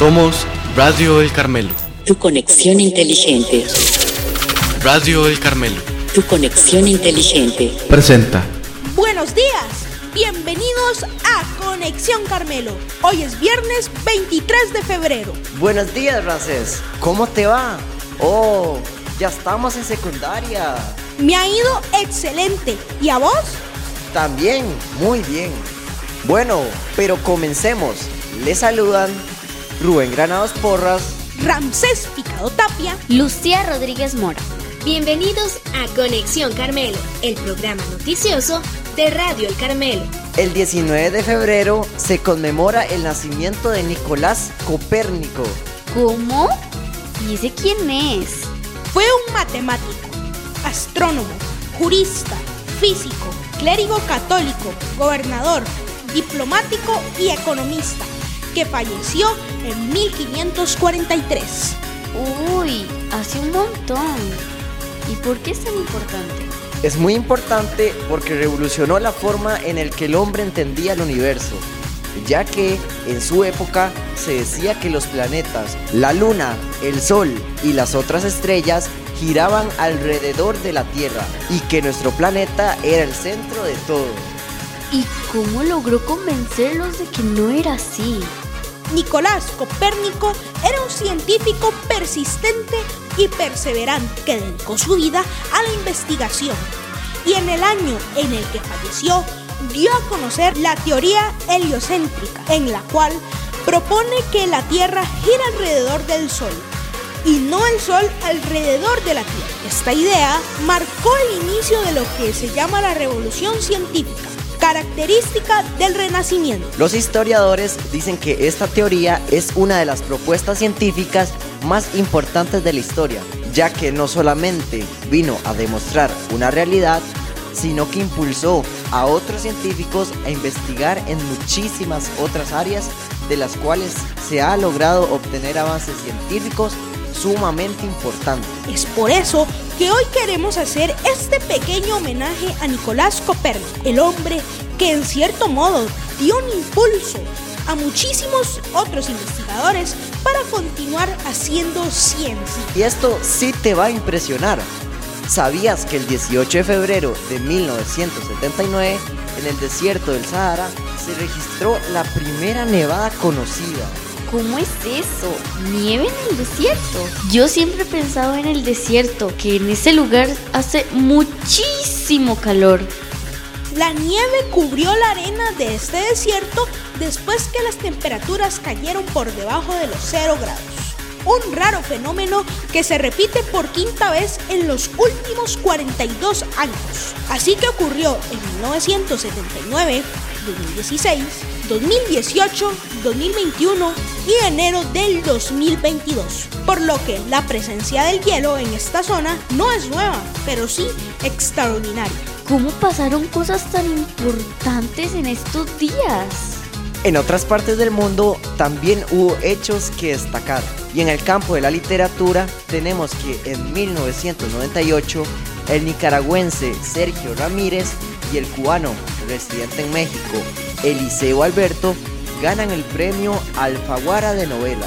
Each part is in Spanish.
Somos Radio El Carmelo. Tu conexión inteligente. Radio El Carmelo. Tu conexión inteligente. Presenta. Buenos días. Bienvenidos a Conexión Carmelo. Hoy es viernes 23 de febrero. Buenos días, Races. ¿Cómo te va? Oh, ya estamos en secundaria. Me ha ido excelente. ¿Y a vos? También, muy bien. Bueno, pero comencemos. Les saludan Rubén Granados Porras, Ramsés Picado Tapia, Lucía Rodríguez Mora. Bienvenidos a Conexión Carmelo, el programa noticioso de Radio El Carmelo. El 19 de febrero se conmemora el nacimiento de Nicolás Copérnico. ¿Cómo? ¿Y ese quién es? Fue un matemático, astrónomo, jurista, físico, clérigo católico, gobernador, diplomático y economista, que falleció en 1543. Uy, hace un montón. ¿Y por qué es tan importante? Es muy importante porque revolucionó la forma en el que el hombre entendía el universo, ya que en su época se decía que los planetas, la luna, el sol y las otras estrellas giraban alrededor de la Tierra y que nuestro planeta era el centro de todo. ¿Y cómo logró convencerlos de que no era así? Nicolás Copérnico era un científico persistente y perseverante que dedicó su vida a la investigación y en el año en el que falleció dio a conocer la teoría heliocéntrica, en la cual propone que la Tierra gira alrededor del Sol y no el Sol alrededor de la Tierra. Esta idea marcó el inicio de lo que se llama la revolución científica característica del Renacimiento. Los historiadores dicen que esta teoría es una de las propuestas científicas más importantes de la historia, ya que no solamente vino a demostrar una realidad, sino que impulsó a otros científicos a investigar en muchísimas otras áreas de las cuales se ha logrado obtener avances científicos sumamente importantes. Es por eso que hoy queremos hacer este pequeño homenaje a Nicolás Copérnico, el hombre que en cierto modo dio un impulso a muchísimos otros investigadores para continuar haciendo ciencia. Y esto sí te va a impresionar. ¿Sabías que el 18 de febrero de 1979, en el desierto del Sahara, se registró la primera nevada conocida? ¿Cómo es eso? ¿Nieve en el desierto? Yo siempre he pensado en el desierto, que en ese lugar hace muchísimo calor. La nieve cubrió la arena de este desierto después que las temperaturas cayeron por debajo de los 0 grados. Un raro fenómeno que se repite por quinta vez en los últimos 42 años. Así que ocurrió en 1979, 2016, 2018, 2021 y enero del 2022. Por lo que la presencia del hielo en esta zona no es nueva, pero sí extraordinaria. ¿Cómo pasaron cosas tan importantes en estos días? En otras partes del mundo también hubo hechos que destacar. Y en el campo de la literatura tenemos que en 1998 el nicaragüense Sergio Ramírez y el cubano residente en México Eliseo Alberto ganan el premio Alfaguara de novela.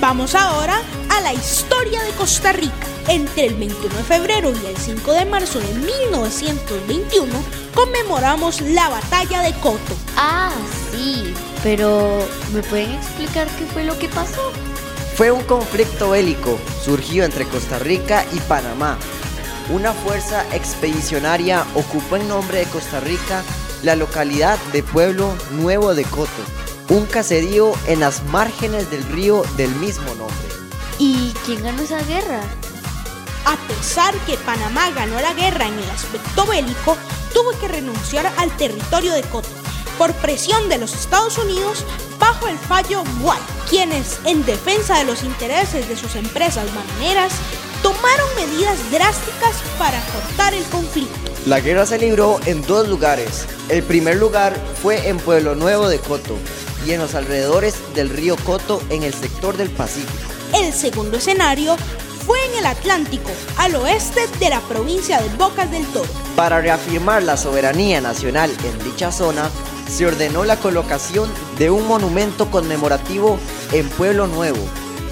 Vamos ahora a la historia de Costa Rica. Entre el 21 de febrero y el 5 de marzo de 1921 conmemoramos la batalla de Coto. Ah, sí, pero ¿me pueden explicar qué fue lo que pasó? Fue un conflicto bélico surgido entre Costa Rica y Panamá. Una fuerza expedicionaria ocupó en nombre de Costa Rica la localidad de Pueblo Nuevo de Coto, un caserío en las márgenes del río del mismo nombre. ¿Y quién ganó esa guerra? A pesar que Panamá ganó la guerra en el aspecto bélico, tuvo que renunciar al territorio de Coto por presión de los Estados Unidos bajo el fallo White, quienes, en defensa de los intereses de sus empresas bananeras, tomaron medidas drásticas para cortar el conflicto. La guerra se libró en dos lugares. El primer lugar fue en Pueblo Nuevo de Coto y en los alrededores del río Coto en el sector del Pacífico. El segundo escenario fue en el Atlántico, al oeste de la provincia de Bocas del Toro. Para reafirmar la soberanía nacional en dicha zona, se ordenó la colocación de un monumento conmemorativo en Pueblo Nuevo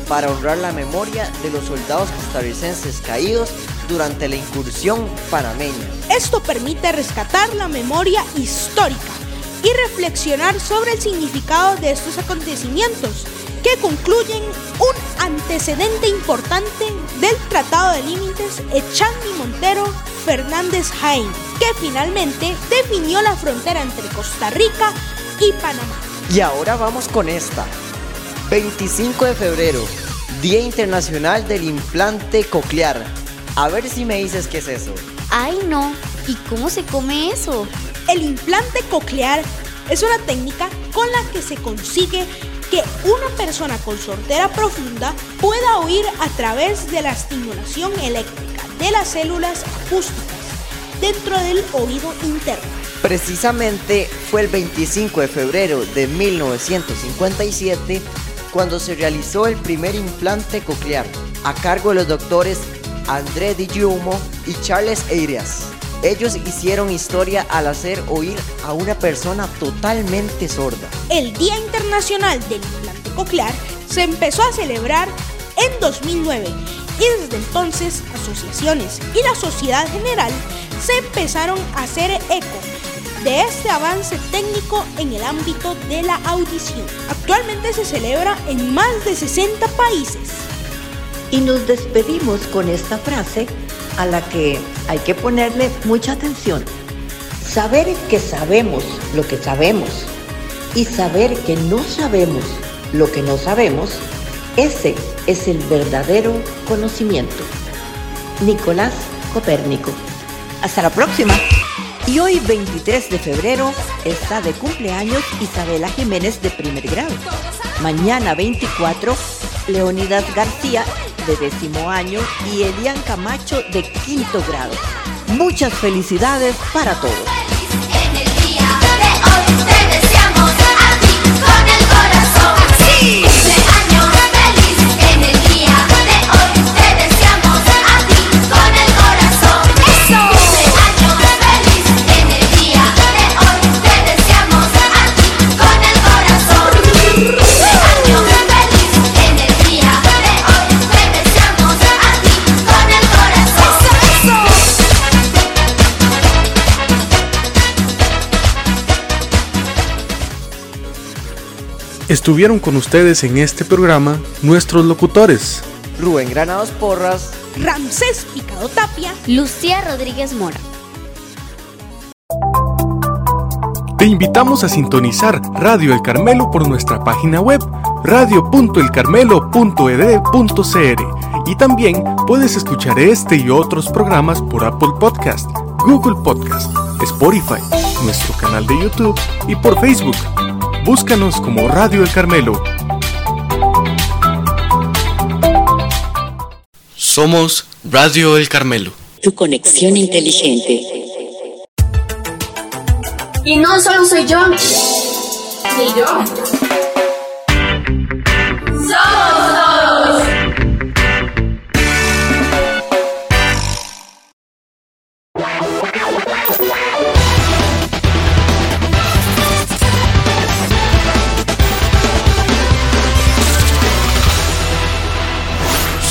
para honrar la memoria de los soldados costarricenses caídos durante la incursión panameña. Esto permite rescatar la memoria histórica y reflexionar sobre el significado de estos acontecimientos que concluyen un antecedente importante del Tratado de Límites Echandi Montero Fernández Jaén, que finalmente definió la frontera entre Costa Rica y Panamá. Y ahora vamos con esta. 25 de febrero, Día Internacional del Implante Coclear. A ver si me dices qué es eso. Ay, no. ¿Y cómo se come eso? El implante coclear es una técnica con la que se consigue que una persona con sordera profunda pueda oír a través de la estimulación eléctrica de las células acústicas dentro del oído interno. Precisamente fue el 25 de febrero de 1957 cuando se realizó el primer implante coclear a cargo de los doctores André Di Giumo y Charles Eiras. Ellos hicieron historia al hacer oír a una persona totalmente sorda. El Día Internacional del Implante Coclear se empezó a celebrar en 2009 y desde entonces asociaciones y la sociedad general se empezaron a hacer eco de este avance técnico en el ámbito de la audición. Actualmente se celebra en más de 60 países. Y nos despedimos con esta frase a la que hay que ponerle mucha atención. Saber que sabemos lo que sabemos y saber que no sabemos lo que no sabemos, ese es el verdadero conocimiento. Nicolás Copérnico. Hasta la próxima. Y hoy 23 de febrero está de cumpleaños Isabela Jiménez de primer grado. Mañana 24, Leonidas García de décimo año y Elian Camacho de quinto grado. Muchas felicidades para todos. Estuvieron con ustedes en este programa nuestros locutores. Rubén Granados Porras, Ramsés Picado Tapia, Lucía Rodríguez Mora. Te invitamos a sintonizar Radio El Carmelo por nuestra página web radio.elcarmelo.ed.cr y también puedes escuchar este y otros programas por Apple Podcast, Google Podcast, Spotify, nuestro canal de YouTube y por Facebook. Búscanos como Radio El Carmelo. Somos Radio El Carmelo. Tu conexión inteligente. Y no solo soy yo. Ni yo.